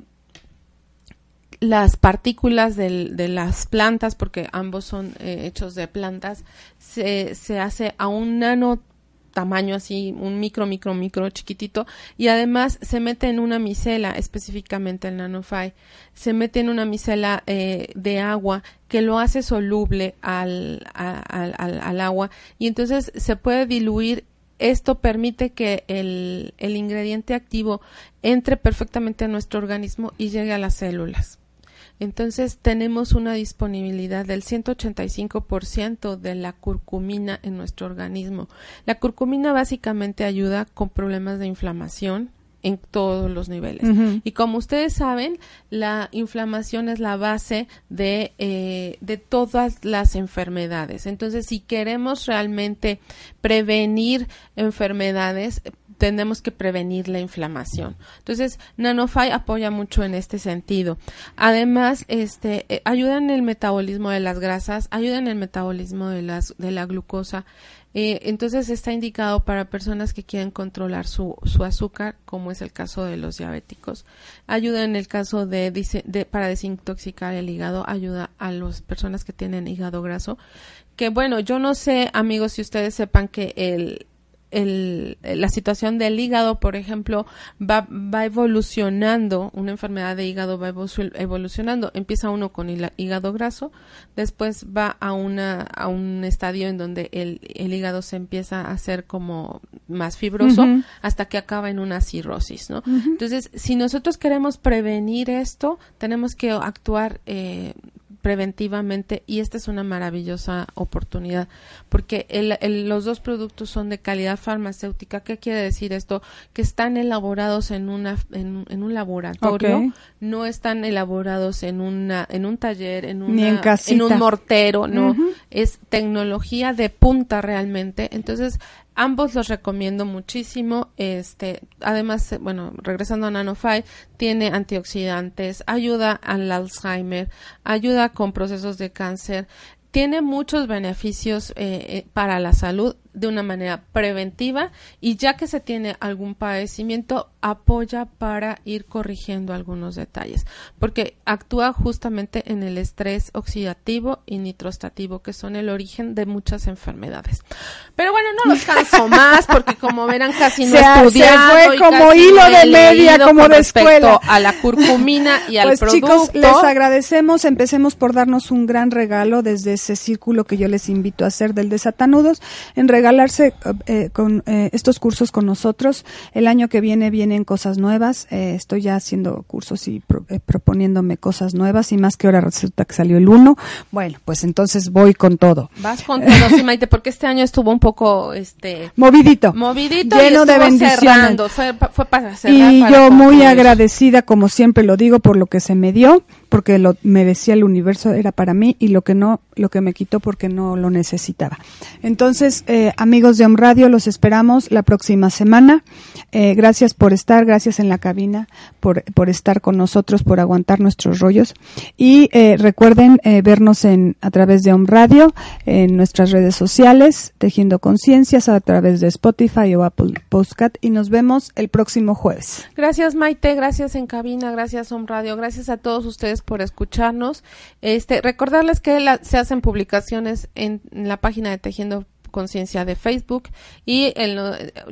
B: las partículas de las plantas, porque ambos son eh, hechos de plantas, se, se hace a un nano tamaño así, un micro, micro, micro chiquitito, y además se mete en una micela, específicamente el nanofy, se mete en una micela eh, de agua que lo hace soluble al, al, al, agua. Y entonces se puede diluir. Esto permite que el, el, ingrediente activo entre perfectamente a nuestro organismo y llegue a las células. Entonces tenemos una disponibilidad del 185% de la curcumina en nuestro organismo. La curcumina básicamente ayuda con problemas de inflamación, en todos los niveles. Y como ustedes saben, la inflamación es la base de, eh, de todas las enfermedades. Entonces, si queremos realmente prevenir enfermedades, tenemos que prevenir la inflamación. Entonces, Nanofy apoya mucho en este sentido. Además, este, eh, ayuda en el metabolismo de las grasas, ayuda en el metabolismo de, las, de la glucosa. Eh, entonces, está indicado para personas que quieren controlar su, su azúcar, como es el caso de los diabéticos. Ayuda en el caso de, de para desintoxicar el hígado, ayuda a las personas que tienen hígado graso. Que bueno, yo no sé, amigos, si ustedes sepan que el, el, la situación del hígado, por ejemplo, va, va evolucionando, una enfermedad de hígado va evolucionando. Empieza uno con el hígado graso, después va a, una, a un estadio en donde el, el hígado se empieza a hacer como más fibroso hasta que acaba en una cirrosis, ¿no? Entonces, si nosotros queremos prevenir esto, tenemos que actuar eh, preventivamente y esta es una maravillosa oportunidad porque los dos productos son de calidad farmacéutica. ¿Qué quiere decir esto? Que están elaborados en, una, en, un laboratorio, no están elaborados en, una, en un taller, en, una, en, un mortero, no. Es tecnología de punta realmente. Entonces, Ambos los recomiendo muchísimo. Este, además, bueno, regresando a Nanofy, tiene antioxidantes, ayuda al Alzheimer, ayuda con procesos de cáncer, tiene muchos beneficios eh, eh, para la salud de una manera preventiva y ya que se tiene algún padecimiento apoya para ir corrigiendo algunos detalles porque actúa justamente en el estrés oxidativo y nitrostativo que son el origen de muchas enfermedades. Pero bueno no los canso <laughs> más porque como verán casi no estudiado
A: fue como hilo de media como de escuela.
B: a la curcumina y al
A: pues chicos les agradecemos. Empecemos por darnos un gran regalo desde ese círculo que yo les invito a hacer del desatanudos. En regalarse eh, con eh, estos cursos con nosotros. El año que viene vienen cosas nuevas. Eh, estoy ya haciendo cursos y proponiéndome cosas nuevas y más que ahora resulta que salió el uno. Bueno, pues entonces voy con todo.
B: Vas con todo, sí, Maite, porque este año estuvo un poco, este,
A: movidito,
B: movidito,
A: lleno de bendiciones.
B: Fue, fue para cerrar,
A: y yo muy agradecida, como siempre lo digo, por lo que se me dio porque lo merecía el universo, era para mí, y lo que no, lo que me quitó porque no lo necesitaba. Entonces, eh, amigos de Om Radio, los esperamos la próxima semana. Eh, gracias por estar, gracias en la cabina, por, por estar con nosotros, por aguantar nuestros rollos. Y eh, recuerden vernos en, a través de Om Radio, en nuestras redes sociales, Tejiendo Conciencias, a través de Spotify o Apple Postcat, y nos vemos el próximo jueves.
B: Gracias, Maite, gracias en cabina, gracias Om Radio, gracias a todos ustedes por escucharnos. Este, recordarles que se hacen publicaciones en, la página de Tejiendo Conciencia de Facebook y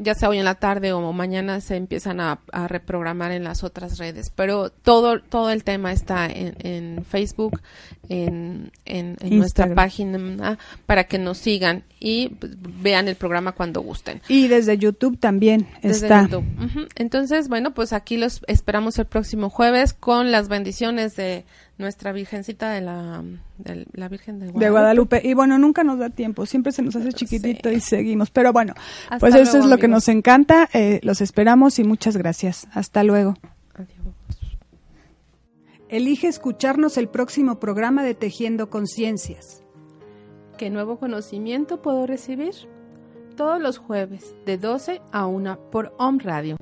B: ya sea hoy en la tarde o mañana se empiezan a, reprogramar en las otras redes. Pero todo, todo el tema está en, Facebook, en, en, nuestra página para que nos sigan y pues, vean el programa cuando gusten.
A: Y desde YouTube también está.
B: Entonces, bueno, pues aquí los esperamos el próximo jueves con las bendiciones de nuestra Virgencita de la, la Virgen de Guadalupe.
A: de Guadalupe. Y bueno, nunca nos da tiempo, siempre se nos hace chiquitito y seguimos. Pero bueno, pues eso es lo que nos encanta. Eh, los esperamos y muchas gracias. Hasta luego. Adiós. Elige escucharnos el próximo programa de Tejiendo Conciencias.
B: ¿Qué nuevo conocimiento puedo recibir? Todos los jueves, de 12 a 1 por Home Radio.